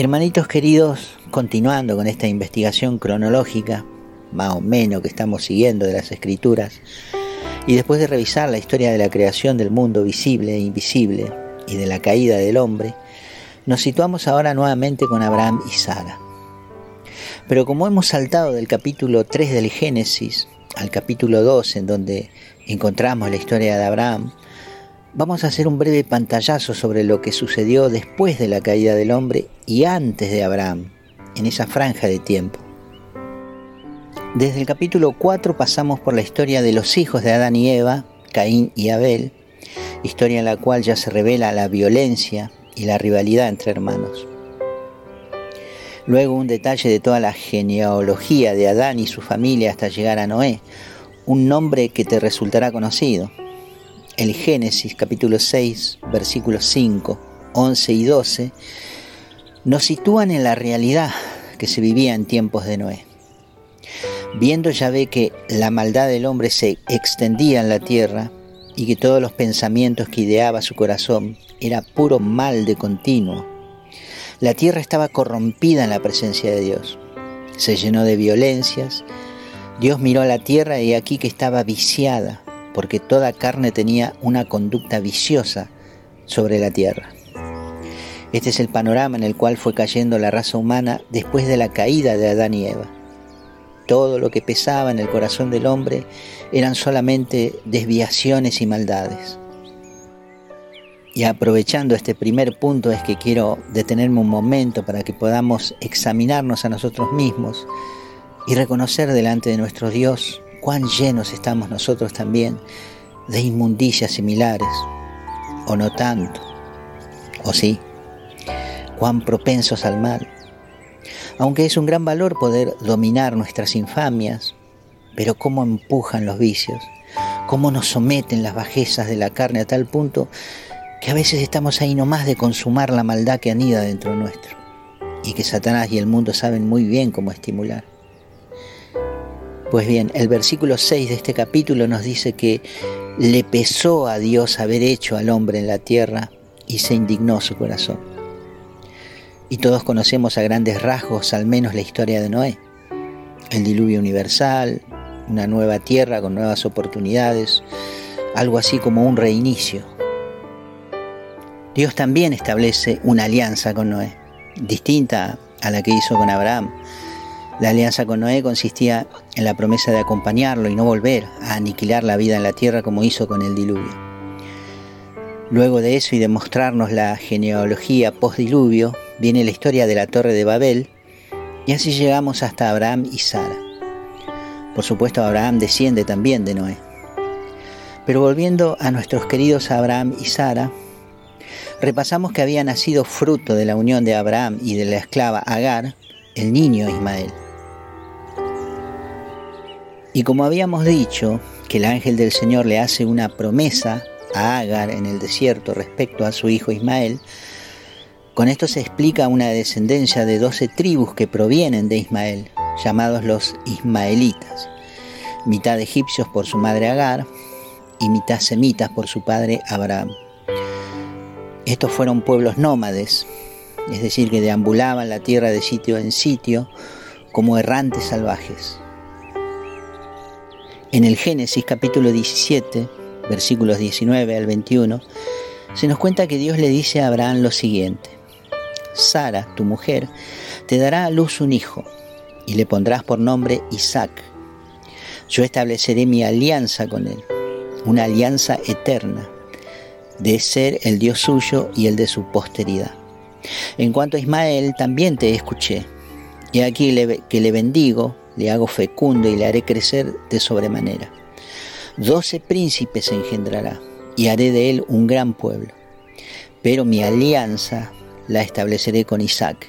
Hermanitos queridos, continuando con esta investigación cronológica, más o menos que estamos siguiendo de las escrituras, y después de revisar la historia de la creación del mundo visible e invisible y de la caída del hombre, nos situamos ahora nuevamente con Abraham y Sara. Pero como hemos saltado del capítulo 3 del Génesis al capítulo 2, en donde encontramos la historia de Abraham, vamos a hacer un breve pantallazo sobre lo que sucedió después de la caída del hombre y antes de Abraham, en esa franja de tiempo. Desde el capítulo 4 pasamos por la historia de los hijos de Adán y Eva, Caín y Abel, historia en la cual ya se revela la violencia y la rivalidad entre hermanos. Luego un detalle de toda la genealogía de Adán y su familia hasta llegar a Noé, un nombre que te resultará conocido. El Génesis capítulo 6, versículos 5, 11 y 12 nos sitúan en la realidad que se vivía en tiempos de Noé. Viendo ve que la maldad del hombre se extendía en la tierra y que todos los pensamientos que ideaba su corazón era puro mal de continuo, la tierra estaba corrompida en la presencia de Dios. Se llenó de violencias. Dios miró a la tierra y aquí que estaba viciada, porque toda carne tenía una conducta viciosa sobre la tierra. Este es el panorama en el cual fue cayendo la raza humana después de la caída de Adán y Eva todo lo que pesaba en el corazón del hombre eran solamente desviaciones y maldades. Y aprovechando este primer punto es que quiero detenerme un momento para que podamos examinarnos a nosotros mismos y reconocer delante de nuestro Dios cuán llenos estamos nosotros también de inmundicias similares, o no tanto, o sí, cuán propensos al mal aunque es un gran valor poder dominar nuestras infamias, pero cómo empujan los vicios, cómo nos someten las bajezas de la carne a tal punto que a veces estamos ahí nomás de consumar la maldad que anida dentro nuestro y que Satanás y el mundo saben muy bien cómo estimular. Pues bien, el versículo 6 de este capítulo nos dice que le pesó a Dios haber hecho al hombre en la tierra y se indignó su corazón. Y todos conocemos a grandes rasgos al menos la historia de Noé. El diluvio universal, una nueva tierra con nuevas oportunidades, algo así como un reinicio. Dios también establece una alianza con Noé, distinta a la que hizo con Abraham. La alianza con Noé consistía en la promesa de acompañarlo y no volver a aniquilar la vida en la tierra como hizo con el diluvio. Luego de eso y de mostrarnos la genealogía post-diluvio, viene la historia de la Torre de Babel y así llegamos hasta Abraham y Sara. Por supuesto, Abraham desciende también de Noé. Pero volviendo a nuestros queridos Abraham y Sara, repasamos que había nacido fruto de la unión de Abraham y de la esclava Agar, el niño Ismael. Y como habíamos dicho, que el ángel del Señor le hace una promesa a Agar en el desierto respecto a su hijo Ismael, con esto se explica una descendencia de doce tribus que provienen de Ismael, llamados los Ismaelitas, mitad egipcios por su madre Agar y mitad semitas por su padre Abraham. Estos fueron pueblos nómades, es decir, que deambulaban la tierra de sitio en sitio como errantes salvajes. En el Génesis capítulo 17, versículos 19 al 21, se nos cuenta que Dios le dice a Abraham lo siguiente. Sara, tu mujer, te dará a luz un hijo y le pondrás por nombre Isaac. Yo estableceré mi alianza con él, una alianza eterna, de ser el Dios suyo y el de su posteridad. En cuanto a Ismael, también te escuché, y aquí que le bendigo, le hago fecundo y le haré crecer de sobremanera. Doce príncipes engendrará, y haré de él un gran pueblo. Pero mi alianza la estableceré con Isaac,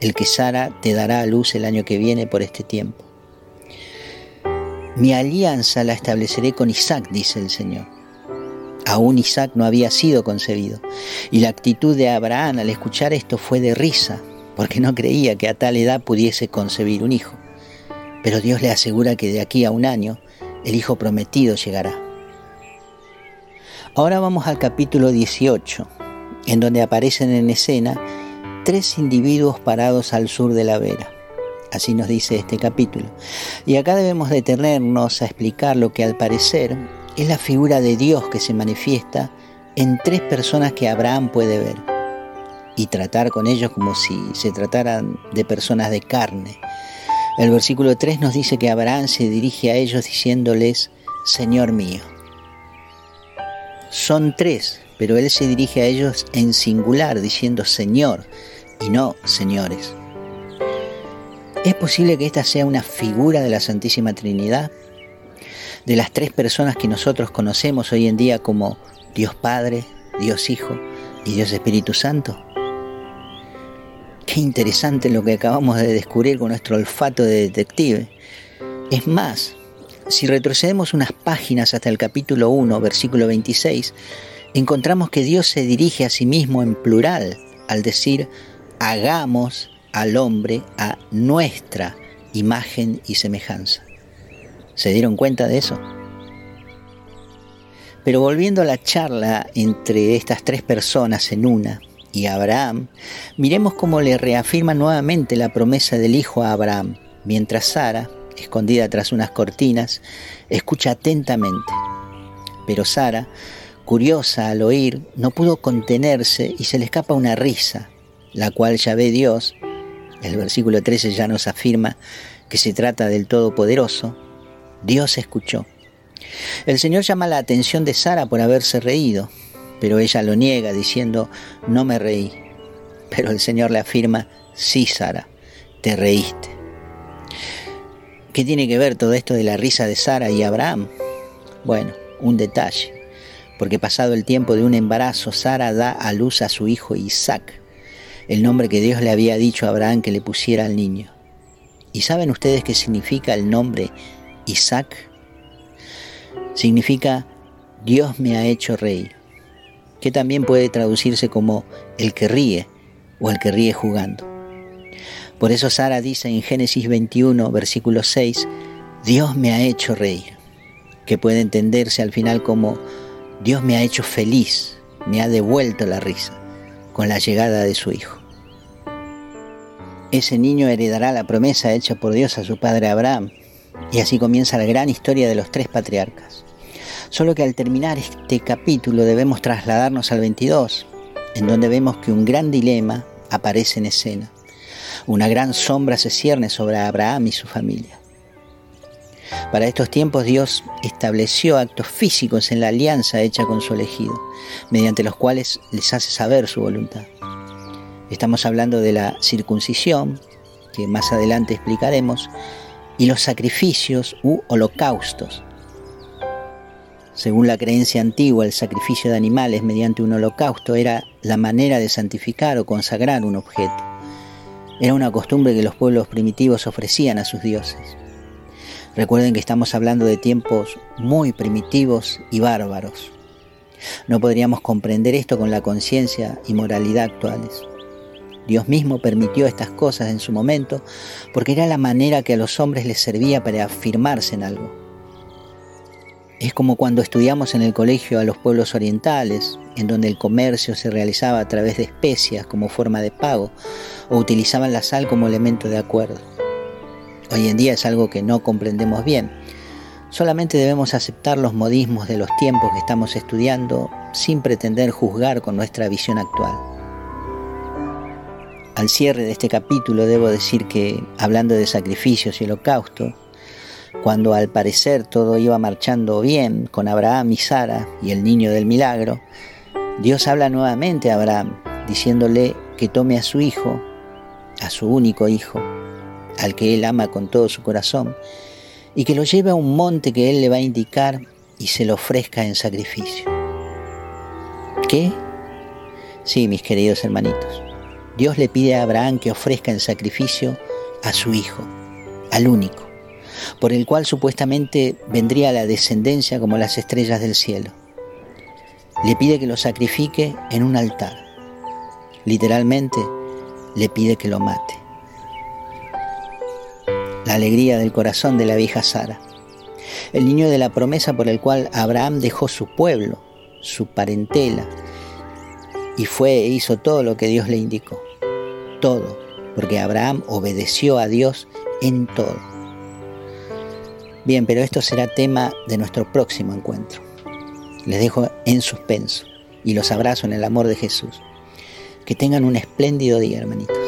el que Sara te dará a luz el año que viene por este tiempo. Mi alianza la estableceré con Isaac, dice el Señor. Aún Isaac no había sido concebido, y la actitud de Abraham al escuchar esto fue de risa, porque no creía que a tal edad pudiese concebir un hijo. Pero Dios le asegura que de aquí a un año el hijo prometido llegará. Ahora vamos al capítulo 18, en donde aparecen en escena tres individuos parados al sur de la vera. Así nos dice este capítulo. Y acá debemos detenernos a explicar lo que al parecer es la figura de Dios que se manifiesta en tres personas que Abraham puede ver y tratar con ellos como si se trataran de personas de carne. El versículo 3 nos dice que Abraham se dirige a ellos diciéndoles, Señor mío. Son tres, pero él se dirige a ellos en singular diciendo Señor y no señores. ¿Es posible que esta sea una figura de la Santísima Trinidad? De las tres personas que nosotros conocemos hoy en día como Dios Padre, Dios Hijo y Dios Espíritu Santo. Qué interesante lo que acabamos de descubrir con nuestro olfato de detective. Es más, si retrocedemos unas páginas hasta el capítulo 1, versículo 26, encontramos que Dios se dirige a sí mismo en plural al decir, hagamos al hombre a nuestra imagen y semejanza. ¿Se dieron cuenta de eso? Pero volviendo a la charla entre estas tres personas en una y Abraham, miremos cómo le reafirma nuevamente la promesa del hijo a Abraham, mientras Sara, escondida tras unas cortinas, escucha atentamente. Pero Sara, curiosa al oír, no pudo contenerse y se le escapa una risa, la cual ya ve Dios, el versículo 13 ya nos afirma que se trata del Todopoderoso, Dios escuchó. El Señor llama la atención de Sara por haberse reído, pero ella lo niega diciendo, no me reí. Pero el Señor le afirma, sí, Sara, te reíste. ¿Qué tiene que ver todo esto de la risa de Sara y Abraham? Bueno, un detalle, porque pasado el tiempo de un embarazo, Sara da a luz a su hijo Isaac, el nombre que Dios le había dicho a Abraham que le pusiera al niño. ¿Y saben ustedes qué significa el nombre Isaac? significa Dios me ha hecho reír, que también puede traducirse como el que ríe o el que ríe jugando. Por eso Sara dice en Génesis 21, versículo 6, Dios me ha hecho reír, que puede entenderse al final como Dios me ha hecho feliz, me ha devuelto la risa con la llegada de su hijo. Ese niño heredará la promesa hecha por Dios a su padre Abraham, y así comienza la gran historia de los tres patriarcas. Solo que al terminar este capítulo debemos trasladarnos al 22, en donde vemos que un gran dilema aparece en escena. Una gran sombra se cierne sobre Abraham y su familia. Para estos tiempos Dios estableció actos físicos en la alianza hecha con su elegido, mediante los cuales les hace saber su voluntad. Estamos hablando de la circuncisión, que más adelante explicaremos, y los sacrificios u holocaustos. Según la creencia antigua, el sacrificio de animales mediante un holocausto era la manera de santificar o consagrar un objeto. Era una costumbre que los pueblos primitivos ofrecían a sus dioses. Recuerden que estamos hablando de tiempos muy primitivos y bárbaros. No podríamos comprender esto con la conciencia y moralidad actuales. Dios mismo permitió estas cosas en su momento porque era la manera que a los hombres les servía para afirmarse en algo. Es como cuando estudiamos en el colegio a los pueblos orientales, en donde el comercio se realizaba a través de especias como forma de pago o utilizaban la sal como elemento de acuerdo. Hoy en día es algo que no comprendemos bien. Solamente debemos aceptar los modismos de los tiempos que estamos estudiando sin pretender juzgar con nuestra visión actual. Al cierre de este capítulo debo decir que, hablando de sacrificios y holocausto, cuando al parecer todo iba marchando bien con Abraham y Sara y el niño del milagro, Dios habla nuevamente a Abraham, diciéndole que tome a su hijo, a su único hijo, al que él ama con todo su corazón, y que lo lleve a un monte que él le va a indicar y se lo ofrezca en sacrificio. ¿Qué? Sí, mis queridos hermanitos. Dios le pide a Abraham que ofrezca en sacrificio a su hijo, al único, por el cual supuestamente vendría la descendencia como las estrellas del cielo. Le pide que lo sacrifique en un altar. Literalmente, le pide que lo mate. La alegría del corazón de la vieja Sara. El niño de la promesa por el cual Abraham dejó su pueblo, su parentela, y fue e hizo todo lo que Dios le indicó. todo, porque Abraham obedeció a Dios en todo. Bien, pero esto será tema de nuestro próximo encuentro. Les dejo en suspenso y los abrazo en el amor de Jesús. Que tengan un espléndido día, hermanitos.